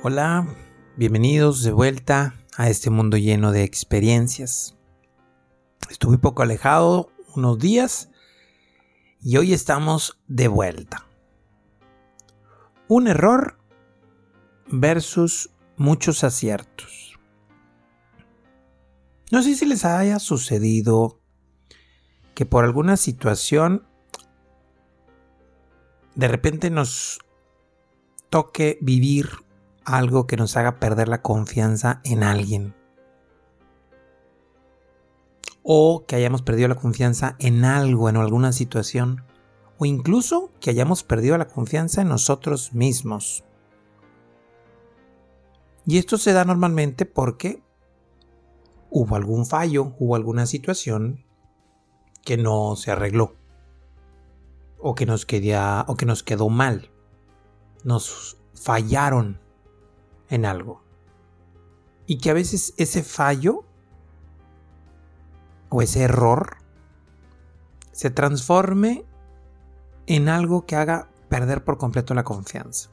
Hola, bienvenidos de vuelta a este mundo lleno de experiencias. Estuve poco alejado unos días y hoy estamos de vuelta. Un error versus muchos aciertos. No sé si les haya sucedido que por alguna situación de repente nos toque vivir algo que nos haga perder la confianza en alguien. O que hayamos perdido la confianza en algo, en alguna situación. O incluso que hayamos perdido la confianza en nosotros mismos. Y esto se da normalmente porque hubo algún fallo, hubo alguna situación que no se arregló. O que nos, o que nos quedó mal. Nos fallaron en algo. Y que a veces ese fallo o ese error se transforme en algo que haga perder por completo la confianza.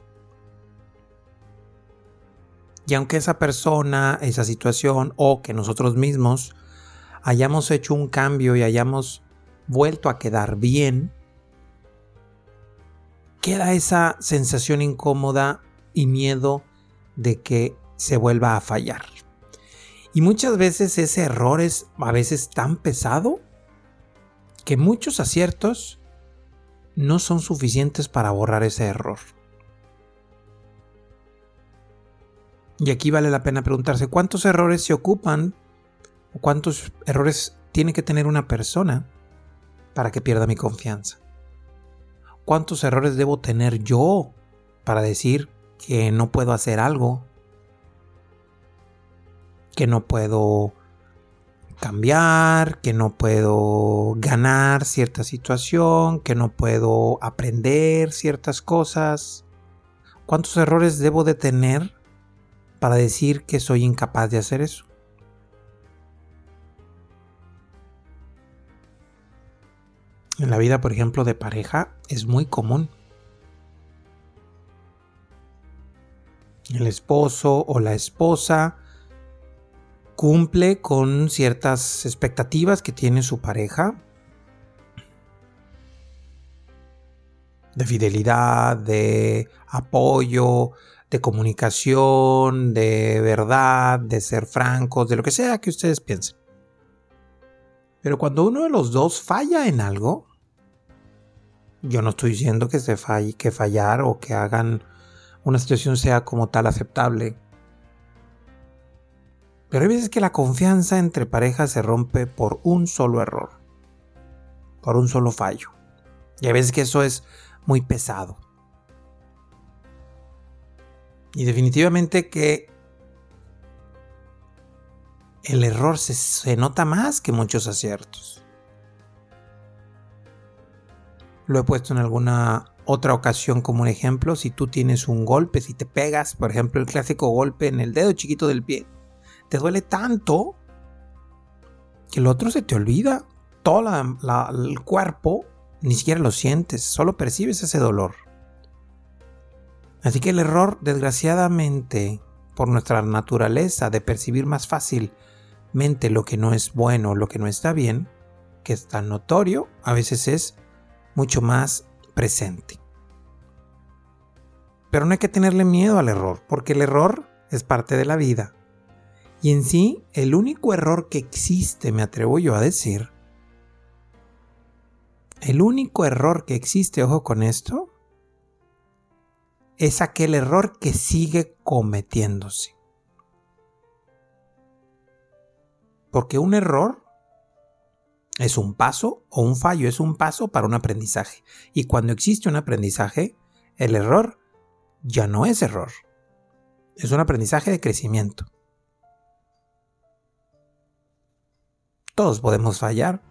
Y aunque esa persona, esa situación o que nosotros mismos hayamos hecho un cambio y hayamos vuelto a quedar bien, queda esa sensación incómoda y miedo de que se vuelva a fallar. Y muchas veces ese error es a veces tan pesado que muchos aciertos no son suficientes para borrar ese error. Y aquí vale la pena preguntarse cuántos errores se ocupan o cuántos errores tiene que tener una persona para que pierda mi confianza. ¿Cuántos errores debo tener yo para decir que no puedo hacer algo, que no puedo cambiar, que no puedo ganar cierta situación, que no puedo aprender ciertas cosas. ¿Cuántos errores debo de tener para decir que soy incapaz de hacer eso? En la vida, por ejemplo, de pareja es muy común el esposo o la esposa cumple con ciertas expectativas que tiene su pareja de fidelidad, de apoyo, de comunicación, de verdad, de ser francos, de lo que sea que ustedes piensen. Pero cuando uno de los dos falla en algo, yo no estoy diciendo que se falle, que fallar o que hagan una situación sea como tal aceptable. Pero hay veces que la confianza entre parejas se rompe por un solo error, por un solo fallo. Y hay veces que eso es muy pesado. Y definitivamente que el error se, se, nota más que muchos aciertos. Lo he puesto en alguna otra ocasión como un ejemplo, si tú tienes un golpe, si te pegas, por ejemplo, el clásico golpe en el dedo chiquito del pie, te duele tanto que el otro se te olvida. Todo el cuerpo ni siquiera lo sientes, solo percibes ese dolor. Así que el error, desgraciadamente, por nuestra naturaleza de percibir más fácilmente lo que no es bueno, lo que no está bien, que es tan notorio, a veces es mucho más presente. Pero no hay que tenerle miedo al error, porque el error es parte de la vida. Y en sí, el único error que existe, me atrevo yo a decir, el único error que existe, ojo con esto, es aquel error que sigue cometiéndose. Porque un error es un paso o un fallo, es un paso para un aprendizaje. Y cuando existe un aprendizaje, el error ya no es error. Es un aprendizaje de crecimiento. Todos podemos fallar.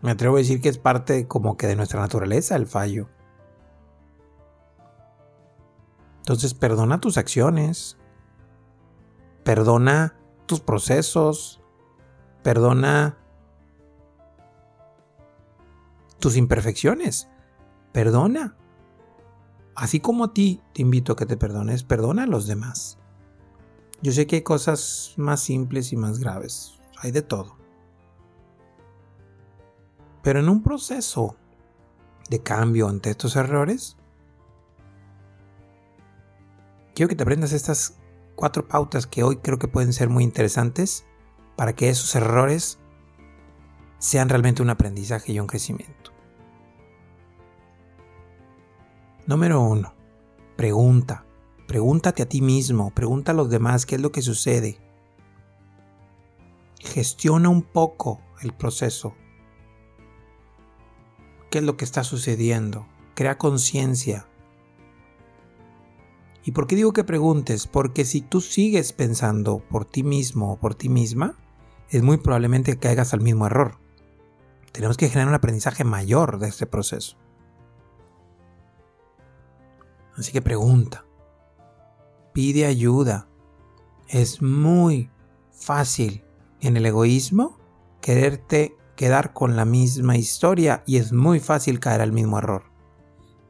Me atrevo a decir que es parte como que de nuestra naturaleza el fallo. Entonces perdona tus acciones. Perdona tus procesos, perdona tus imperfecciones, perdona. así como a ti te invito a que te perdones, perdona a los demás. Yo sé que hay cosas más simples y más graves, hay de todo. Pero en un proceso de cambio ante estos errores, quiero que te aprendas estas cuatro pautas que hoy creo que pueden ser muy interesantes para que esos errores sean realmente un aprendizaje y un crecimiento. Número uno, pregunta. Pregúntate a ti mismo, pregunta a los demás qué es lo que sucede. Gestiona un poco el proceso. ¿Qué es lo que está sucediendo? Crea conciencia. ¿Y por qué digo que preguntes? Porque si tú sigues pensando por ti mismo o por ti misma, es muy probablemente que caigas al mismo error. Tenemos que generar un aprendizaje mayor de este proceso. Así que pregunta. Pide ayuda. Es muy fácil en el egoísmo quererte quedar con la misma historia y es muy fácil caer al mismo error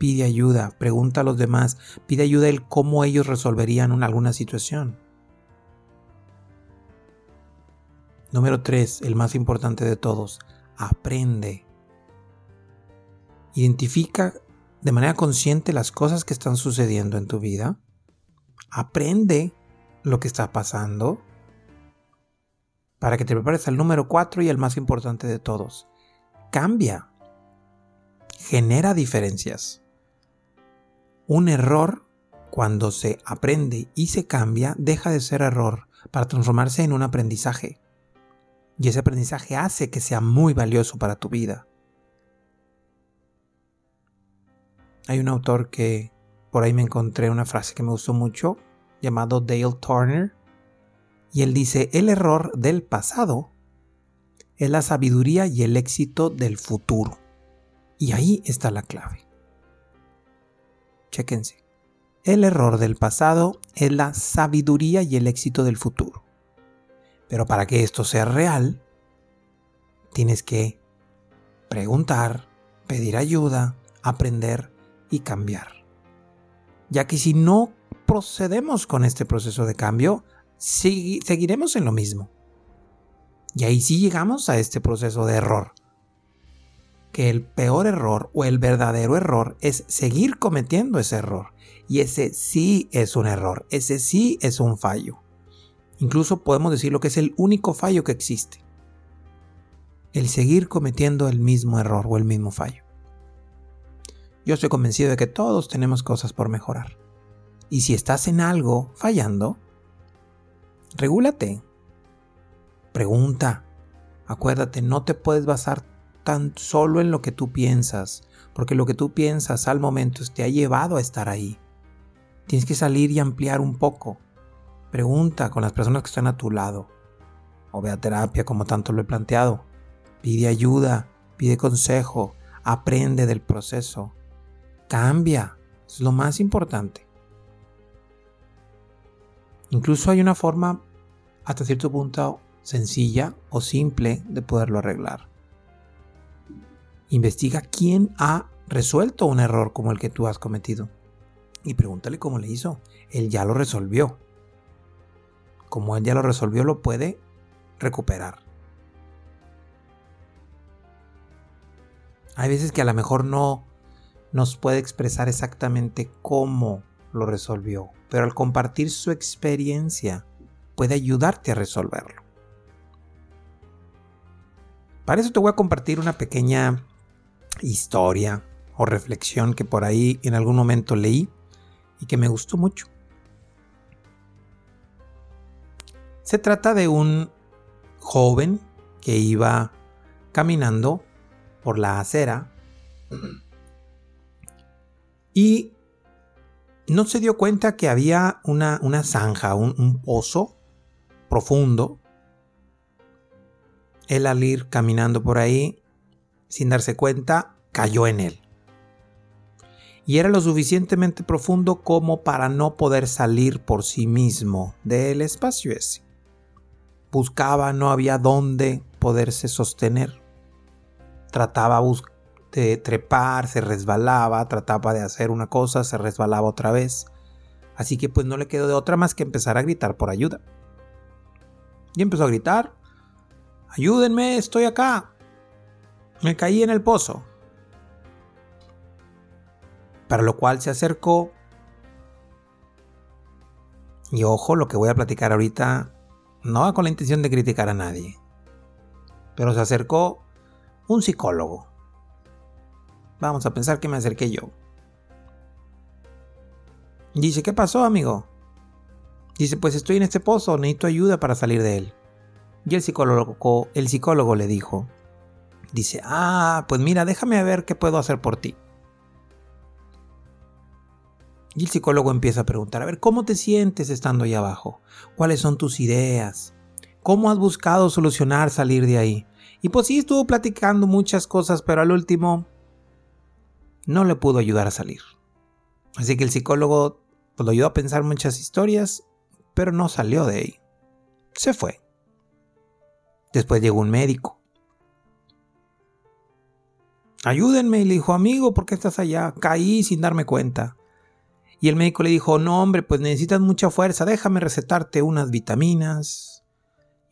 pide ayuda, pregunta a los demás, pide ayuda el cómo ellos resolverían alguna situación. Número 3, el más importante de todos, aprende. Identifica de manera consciente las cosas que están sucediendo en tu vida. Aprende lo que está pasando para que te prepares al número 4 y el más importante de todos. Cambia. Genera diferencias. Un error, cuando se aprende y se cambia, deja de ser error para transformarse en un aprendizaje. Y ese aprendizaje hace que sea muy valioso para tu vida. Hay un autor que por ahí me encontré una frase que me gustó mucho, llamado Dale Turner, y él dice, el error del pasado es la sabiduría y el éxito del futuro. Y ahí está la clave. Chéquense. El error del pasado es la sabiduría y el éxito del futuro. Pero para que esto sea real, tienes que preguntar, pedir ayuda, aprender y cambiar. Ya que si no procedemos con este proceso de cambio, seguiremos en lo mismo. Y ahí sí llegamos a este proceso de error, que el peor error o el verdadero error es seguir cometiendo ese error. Y ese sí es un error, ese sí es un fallo. Incluso podemos decir lo que es el único fallo que existe. El seguir cometiendo el mismo error o el mismo fallo. Yo estoy convencido de que todos tenemos cosas por mejorar. Y si estás en algo fallando, regúlate. Pregunta. Acuérdate, no te puedes basar tan solo en lo que tú piensas, porque lo que tú piensas al momento te ha llevado a estar ahí. Tienes que salir y ampliar un poco. Pregunta con las personas que están a tu lado. O ve a terapia como tanto lo he planteado. Pide ayuda, pide consejo, aprende del proceso. Cambia, es lo más importante. Incluso hay una forma hasta cierto punto sencilla o simple de poderlo arreglar. Investiga quién ha resuelto un error como el que tú has cometido. Y pregúntale cómo le hizo. Él ya lo resolvió. Como él ya lo resolvió, lo puede recuperar. Hay veces que a lo mejor no nos puede expresar exactamente cómo lo resolvió, pero al compartir su experiencia puede ayudarte a resolverlo. Para eso te voy a compartir una pequeña historia o reflexión que por ahí en algún momento leí y que me gustó mucho. Se trata de un joven que iba caminando por la acera y no se dio cuenta que había una, una zanja, un, un pozo profundo. Él al ir caminando por ahí sin darse cuenta, cayó en él. Y era lo suficientemente profundo como para no poder salir por sí mismo del espacio ese. Buscaba, no había dónde poderse sostener. Trataba de trepar, se resbalaba, trataba de hacer una cosa, se resbalaba otra vez. Así que pues no le quedó de otra más que empezar a gritar por ayuda. Y empezó a gritar, ayúdenme, estoy acá. Me caí en el pozo. Para lo cual se acercó. Y ojo, lo que voy a platicar ahorita no va con la intención de criticar a nadie. Pero se acercó un psicólogo. Vamos a pensar que me acerqué yo. Dice, ¿qué pasó, amigo? Dice, pues estoy en este pozo, necesito ayuda para salir de él. Y el psicólogo, el psicólogo le dijo, dice, ah, pues mira, déjame ver qué puedo hacer por ti. Y el psicólogo empieza a preguntar, a ver, ¿cómo te sientes estando ahí abajo? ¿Cuáles son tus ideas? ¿Cómo has buscado solucionar salir de ahí? Y pues sí, estuvo platicando muchas cosas, pero al último no le pudo ayudar a salir. Así que el psicólogo pues, lo ayudó a pensar muchas historias, pero no salió de ahí. Se fue. Después llegó un médico. Ayúdenme, le dijo, amigo, ¿por qué estás allá? Caí sin darme cuenta. Y el médico le dijo, no hombre, pues necesitas mucha fuerza, déjame recetarte unas vitaminas,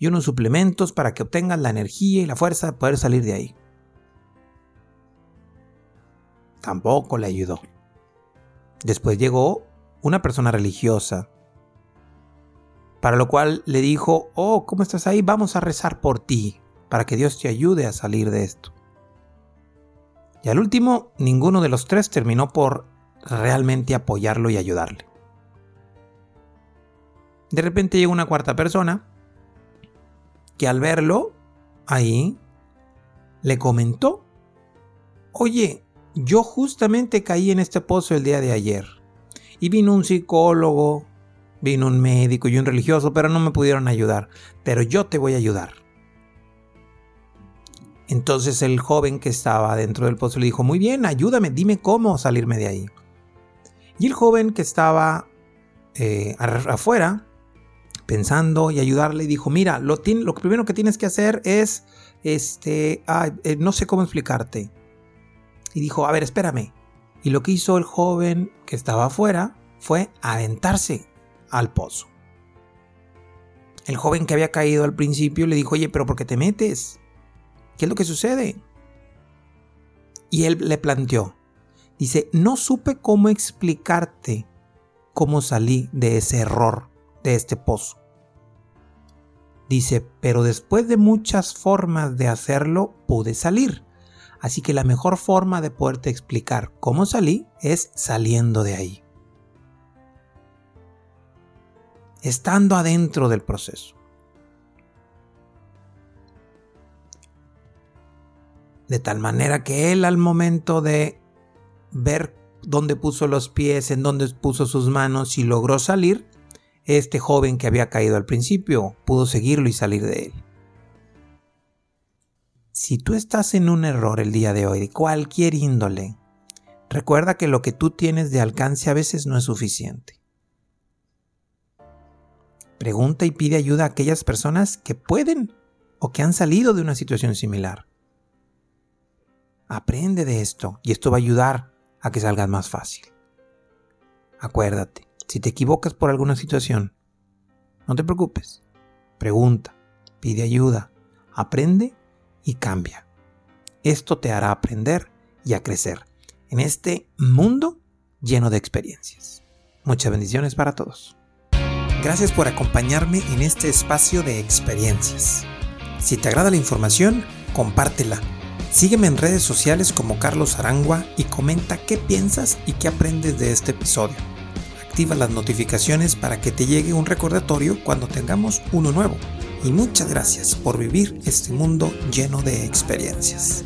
y unos suplementos para que obtengas la energía y la fuerza de poder salir de ahí. Tampoco le ayudó. Después llegó una persona religiosa, para lo cual le dijo, oh, ¿cómo estás ahí? Vamos a rezar por ti, para que Dios te ayude a salir de esto. Y al último, ninguno de los tres terminó por realmente apoyarlo y ayudarle. De repente llegó una cuarta persona que al verlo ahí, le comentó, oye, yo justamente caí en este pozo el día de ayer. Y vino un psicólogo, vino un médico y un religioso, pero no me pudieron ayudar. Pero yo te voy a ayudar. Entonces el joven que estaba dentro del pozo le dijo, muy bien, ayúdame, dime cómo salirme de ahí. Y el joven que estaba eh, afuera pensando y ayudarle dijo, mira, lo, lo primero que tienes que hacer es, este, eh, no sé cómo explicarte. Y dijo, a ver, espérame. Y lo que hizo el joven que estaba afuera fue aventarse al pozo. El joven que había caído al principio le dijo, oye, pero ¿por qué te metes? ¿Qué es lo que sucede? Y él le planteó, dice, no supe cómo explicarte cómo salí de ese error, de este pozo. Dice, pero después de muchas formas de hacerlo, pude salir. Así que la mejor forma de poderte explicar cómo salí es saliendo de ahí. Estando adentro del proceso. De tal manera que él al momento de ver dónde puso los pies, en dónde puso sus manos y logró salir, este joven que había caído al principio pudo seguirlo y salir de él. Si tú estás en un error el día de hoy, de cualquier índole, recuerda que lo que tú tienes de alcance a veces no es suficiente. Pregunta y pide ayuda a aquellas personas que pueden o que han salido de una situación similar. Aprende de esto y esto va a ayudar a que salgas más fácil. Acuérdate, si te equivocas por alguna situación, no te preocupes. Pregunta, pide ayuda, aprende y cambia. Esto te hará aprender y a crecer en este mundo lleno de experiencias. Muchas bendiciones para todos. Gracias por acompañarme en este espacio de experiencias. Si te agrada la información, compártela. Sígueme en redes sociales como Carlos Arangua y comenta qué piensas y qué aprendes de este episodio activa las notificaciones para que te llegue un recordatorio cuando tengamos uno nuevo. Y muchas gracias por vivir este mundo lleno de experiencias.